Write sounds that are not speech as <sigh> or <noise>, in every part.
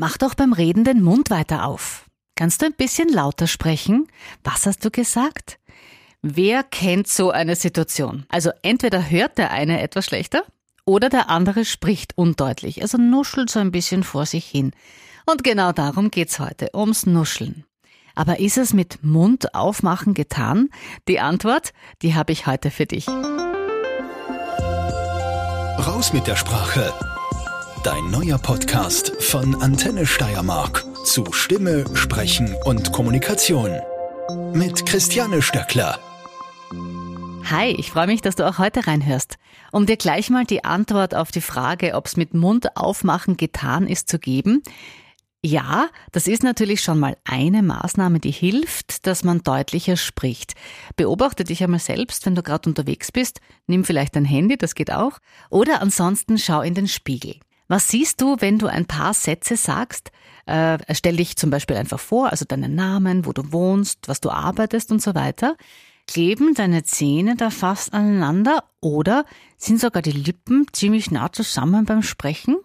Mach doch beim Reden den Mund weiter auf. Kannst du ein bisschen lauter sprechen? Was hast du gesagt? Wer kennt so eine Situation? Also entweder hört der eine etwas schlechter oder der andere spricht undeutlich, also nuschelt so ein bisschen vor sich hin. Und genau darum geht's heute, ums Nuscheln. Aber ist es mit Mund aufmachen getan? Die Antwort, die habe ich heute für dich. Raus mit der Sprache. Dein neuer Podcast von Antenne Steiermark zu Stimme, Sprechen und Kommunikation. Mit Christiane Stöckler. Hi, ich freue mich, dass du auch heute reinhörst. Um dir gleich mal die Antwort auf die Frage, ob es mit Mund aufmachen getan ist, zu geben. Ja, das ist natürlich schon mal eine Maßnahme, die hilft, dass man deutlicher spricht. Beobachte dich einmal selbst, wenn du gerade unterwegs bist, nimm vielleicht dein Handy, das geht auch, oder ansonsten schau in den Spiegel. Was siehst du, wenn du ein paar Sätze sagst? Äh, stell dich zum Beispiel einfach vor, also deinen Namen, wo du wohnst, was du arbeitest und so weiter. Kleben deine Zähne da fast aneinander oder sind sogar die Lippen ziemlich nah zusammen beim Sprechen?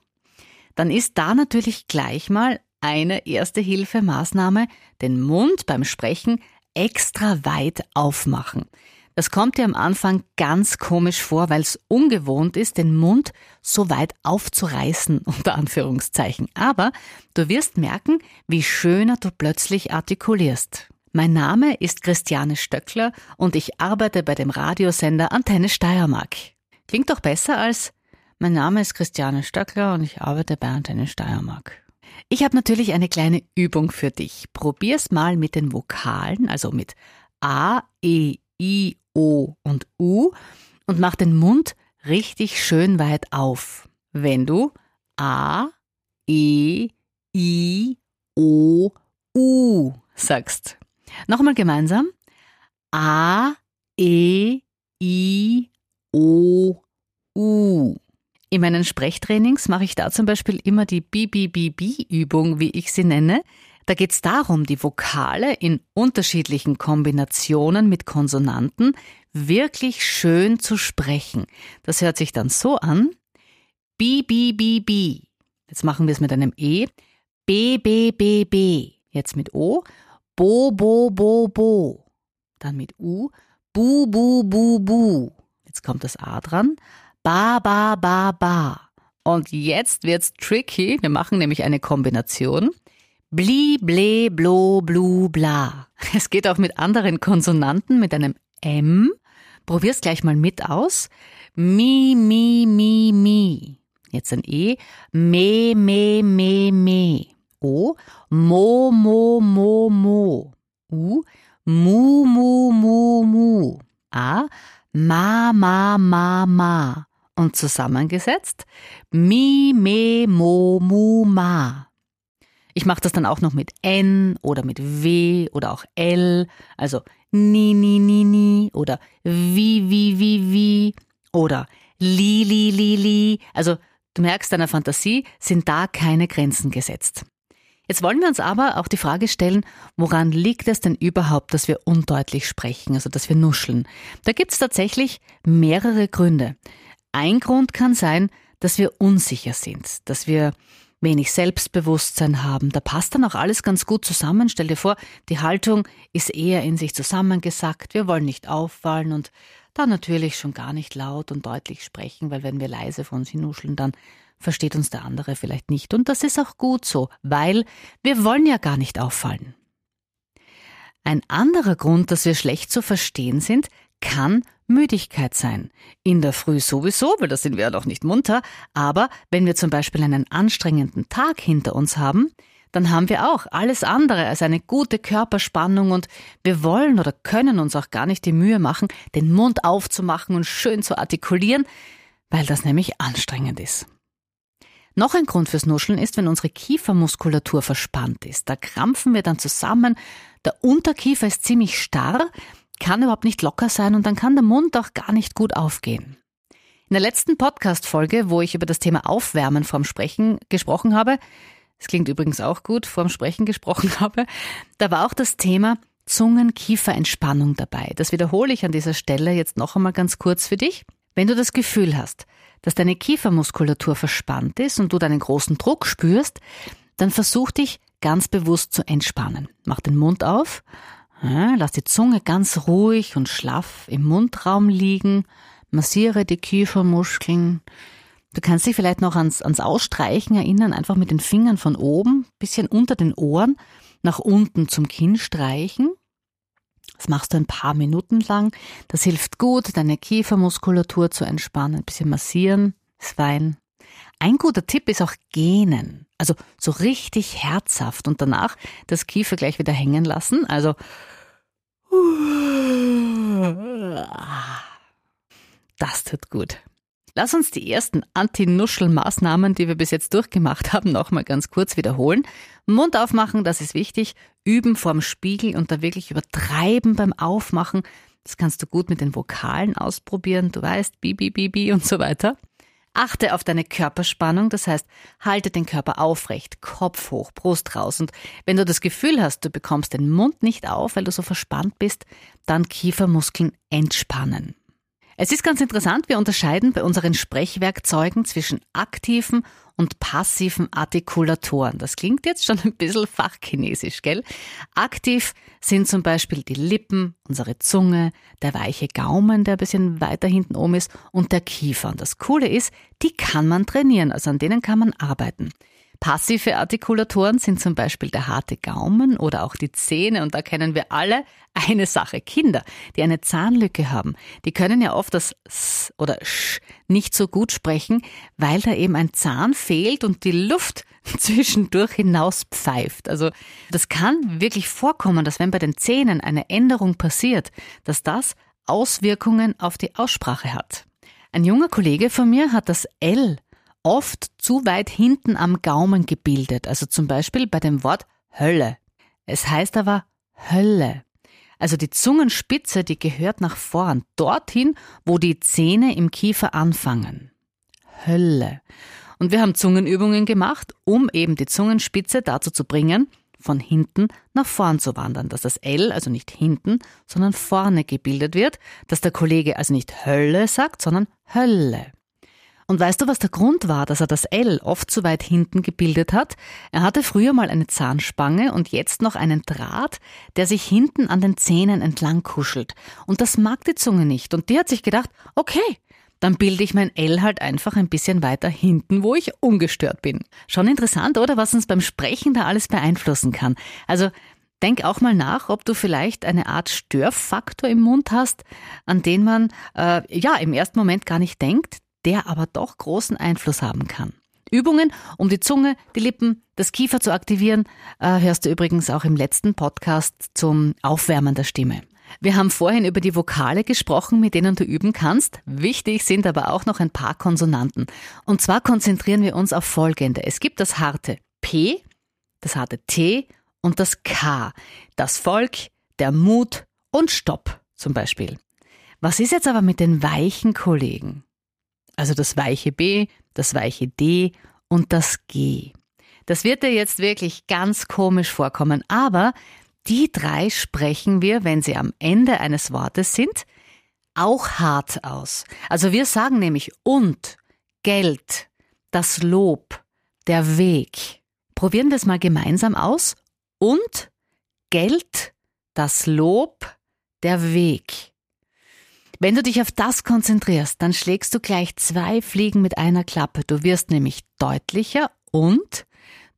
Dann ist da natürlich gleich mal eine erste Hilfemaßnahme, den Mund beim Sprechen extra weit aufmachen. Das kommt dir am Anfang ganz komisch vor, weil es ungewohnt ist, den Mund so weit aufzureißen, <laughs> unter Anführungszeichen. Aber du wirst merken, wie schöner du plötzlich artikulierst. Mein Name ist Christiane Stöckler und ich arbeite bei dem Radiosender Antenne Steiermark. Klingt doch besser als mein Name ist Christiane Stöckler und ich arbeite bei Antenne Steiermark. Ich habe natürlich eine kleine Übung für dich. Probier's mal mit den Vokalen, also mit A, E, I, O und U und mach den Mund richtig schön weit auf. Wenn du A, E, I, O, U sagst. Nochmal gemeinsam. A, E, I, O, U. In meinen Sprechtrainings mache ich da zum Beispiel immer die BBBB-Übung, wie ich sie nenne. Da geht es darum, die Vokale in unterschiedlichen Kombinationen mit Konsonanten wirklich schön zu sprechen. Das hört sich dann so an. B, B, B, B. Jetzt machen wir es mit einem E. B, B, B, B. Jetzt mit O. Bo, Bo, Bo, Bo. Dann mit U. Bu, Bu, Bu, Bu. Jetzt kommt das A dran. Ba, Ba, Ba, Ba. Und jetzt wird's tricky. Wir machen nämlich eine Kombination. Bli, ble, blo, blu, bla. Es geht auch mit anderen Konsonanten, mit einem M. Probier's gleich mal mit aus. Mi, mi, mi, mi. Jetzt ein E. Me, me, me, me. O. Mo, mo, mo, mo. U. Mu, mu, mu, mu. A. Ma, ma, ma, ma. Und zusammengesetzt. Mi, me, mo, mu, ma. Ich mache das dann auch noch mit N oder mit W oder auch L, also ni, ni, ni, ni oder wie, wie, wie, wie oder li, li, li, li. Also du merkst, deiner Fantasie sind da keine Grenzen gesetzt. Jetzt wollen wir uns aber auch die Frage stellen, woran liegt es denn überhaupt, dass wir undeutlich sprechen, also dass wir nuscheln? Da gibt es tatsächlich mehrere Gründe. Ein Grund kann sein, dass wir unsicher sind, dass wir wenig Selbstbewusstsein haben. Da passt dann auch alles ganz gut zusammen. Stell dir vor, die Haltung ist eher in sich zusammengesackt. Wir wollen nicht auffallen und dann natürlich schon gar nicht laut und deutlich sprechen, weil wenn wir leise von uns hinuscheln, dann versteht uns der andere vielleicht nicht. Und das ist auch gut so, weil wir wollen ja gar nicht auffallen. Ein anderer Grund, dass wir schlecht zu verstehen sind, kann Müdigkeit sein. In der Früh sowieso, weil da sind wir ja noch nicht munter, aber wenn wir zum Beispiel einen anstrengenden Tag hinter uns haben, dann haben wir auch alles andere als eine gute Körperspannung und wir wollen oder können uns auch gar nicht die Mühe machen, den Mund aufzumachen und schön zu artikulieren, weil das nämlich anstrengend ist. Noch ein Grund fürs Nuscheln ist, wenn unsere Kiefermuskulatur verspannt ist. Da krampfen wir dann zusammen, der Unterkiefer ist ziemlich starr, kann überhaupt nicht locker sein und dann kann der Mund auch gar nicht gut aufgehen. In der letzten Podcast-Folge, wo ich über das Thema Aufwärmen vorm Sprechen gesprochen habe, es klingt übrigens auch gut, vorm Sprechen gesprochen <laughs> habe, da war auch das Thema Zungen-Kiefer-Entspannung dabei. Das wiederhole ich an dieser Stelle jetzt noch einmal ganz kurz für dich. Wenn du das Gefühl hast, dass deine Kiefermuskulatur verspannt ist und du deinen großen Druck spürst, dann versuch dich ganz bewusst zu entspannen. Mach den Mund auf, lass die Zunge ganz ruhig und schlaff im Mundraum liegen, massiere die Kiefermuskeln. Du kannst dich vielleicht noch ans, ans Ausstreichen erinnern, einfach mit den Fingern von oben, bisschen unter den Ohren, nach unten zum Kinn streichen. Das machst du ein paar Minuten lang. Das hilft gut, deine Kiefermuskulatur zu entspannen, ein bisschen massieren, ist fein. Ein guter Tipp ist auch gähnen. Also so richtig herzhaft und danach das Kiefer gleich wieder hängen lassen. Also das tut gut. Lass uns die ersten Anti-Nuschel-Maßnahmen, die wir bis jetzt durchgemacht haben, nochmal ganz kurz wiederholen. Mund aufmachen, das ist wichtig. Üben vorm Spiegel und da wirklich übertreiben beim Aufmachen. Das kannst du gut mit den Vokalen ausprobieren. Du weißt, bibi, bibi und so weiter. Achte auf deine Körperspannung, das heißt, halte den Körper aufrecht, Kopf hoch, Brust raus. Und wenn du das Gefühl hast, du bekommst den Mund nicht auf, weil du so verspannt bist, dann Kiefermuskeln entspannen. Es ist ganz interessant, wir unterscheiden bei unseren Sprechwerkzeugen zwischen aktiven und passiven Artikulatoren. Das klingt jetzt schon ein bisschen fachchinesisch, gell? Aktiv sind zum Beispiel die Lippen, unsere Zunge, der weiche Gaumen, der ein bisschen weiter hinten oben ist, und der Kiefer. Und das Coole ist, die kann man trainieren, also an denen kann man arbeiten. Passive Artikulatoren sind zum Beispiel der harte Gaumen oder auch die Zähne und da kennen wir alle eine Sache. Kinder, die eine Zahnlücke haben, die können ja oft das S oder Sch nicht so gut sprechen, weil da eben ein Zahn fehlt und die Luft <laughs> zwischendurch hinaus pfeift. Also das kann wirklich vorkommen, dass wenn bei den Zähnen eine Änderung passiert, dass das Auswirkungen auf die Aussprache hat. Ein junger Kollege von mir hat das L oft zu weit hinten am Gaumen gebildet, also zum Beispiel bei dem Wort Hölle. Es heißt aber Hölle. Also die Zungenspitze, die gehört nach vorn, dorthin, wo die Zähne im Kiefer anfangen. Hölle. Und wir haben Zungenübungen gemacht, um eben die Zungenspitze dazu zu bringen, von hinten nach vorn zu wandern, dass das L also nicht hinten, sondern vorne gebildet wird, dass der Kollege also nicht Hölle sagt, sondern Hölle. Und weißt du, was der Grund war, dass er das L oft zu weit hinten gebildet hat? Er hatte früher mal eine Zahnspange und jetzt noch einen Draht, der sich hinten an den Zähnen entlang kuschelt. Und das mag die Zunge nicht. Und die hat sich gedacht, okay, dann bilde ich mein L halt einfach ein bisschen weiter hinten, wo ich ungestört bin. Schon interessant, oder? Was uns beim Sprechen da alles beeinflussen kann. Also, Denk auch mal nach, ob du vielleicht eine Art Störfaktor im Mund hast, an den man äh, ja im ersten Moment gar nicht denkt, der aber doch großen Einfluss haben kann. Übungen, um die Zunge, die Lippen, das Kiefer zu aktivieren, äh, hörst du übrigens auch im letzten Podcast zum Aufwärmen der Stimme. Wir haben vorhin über die Vokale gesprochen, mit denen du üben kannst. Wichtig sind aber auch noch ein paar Konsonanten. Und zwar konzentrieren wir uns auf folgende. Es gibt das harte P, das harte T und das K. Das Volk, der Mut und Stopp zum Beispiel. Was ist jetzt aber mit den weichen Kollegen? Also das weiche B, das weiche D und das G. Das wird dir jetzt wirklich ganz komisch vorkommen, aber die drei sprechen wir, wenn sie am Ende eines Wortes sind, auch hart aus. Also wir sagen nämlich und, Geld, das Lob, der Weg. Probieren wir es mal gemeinsam aus. Und, Geld, das Lob, der Weg. Wenn du dich auf das konzentrierst, dann schlägst du gleich zwei Fliegen mit einer Klappe. Du wirst nämlich deutlicher und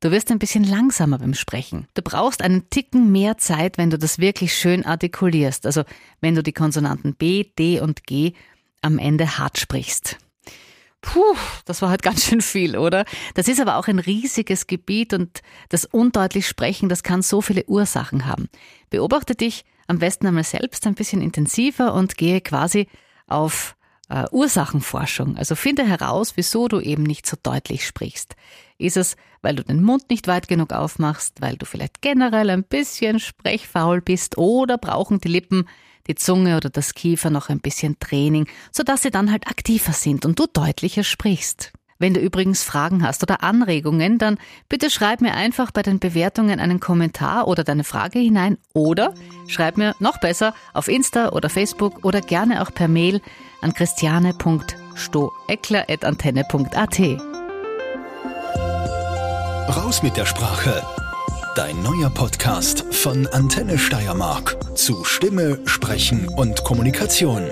du wirst ein bisschen langsamer beim Sprechen. Du brauchst einen Ticken mehr Zeit, wenn du das wirklich schön artikulierst. Also wenn du die Konsonanten B, D und G am Ende hart sprichst. Puh, das war halt ganz schön viel, oder? Das ist aber auch ein riesiges Gebiet und das undeutlich Sprechen, das kann so viele Ursachen haben. Beobachte dich am besten einmal selbst ein bisschen intensiver und gehe quasi auf äh, Ursachenforschung. Also finde heraus, wieso du eben nicht so deutlich sprichst. Ist es, weil du den Mund nicht weit genug aufmachst, weil du vielleicht generell ein bisschen sprechfaul bist oder brauchen die Lippen, die Zunge oder das Kiefer noch ein bisschen Training, sodass sie dann halt aktiver sind und du deutlicher sprichst. Wenn du übrigens Fragen hast oder Anregungen, dann bitte schreib mir einfach bei den Bewertungen einen Kommentar oder deine Frage hinein oder schreib mir noch besser auf Insta oder Facebook oder gerne auch per Mail an christiane.stoeckler.antenne.at. Raus mit der Sprache. Dein neuer Podcast von Antenne Steiermark zu Stimme, Sprechen und Kommunikation.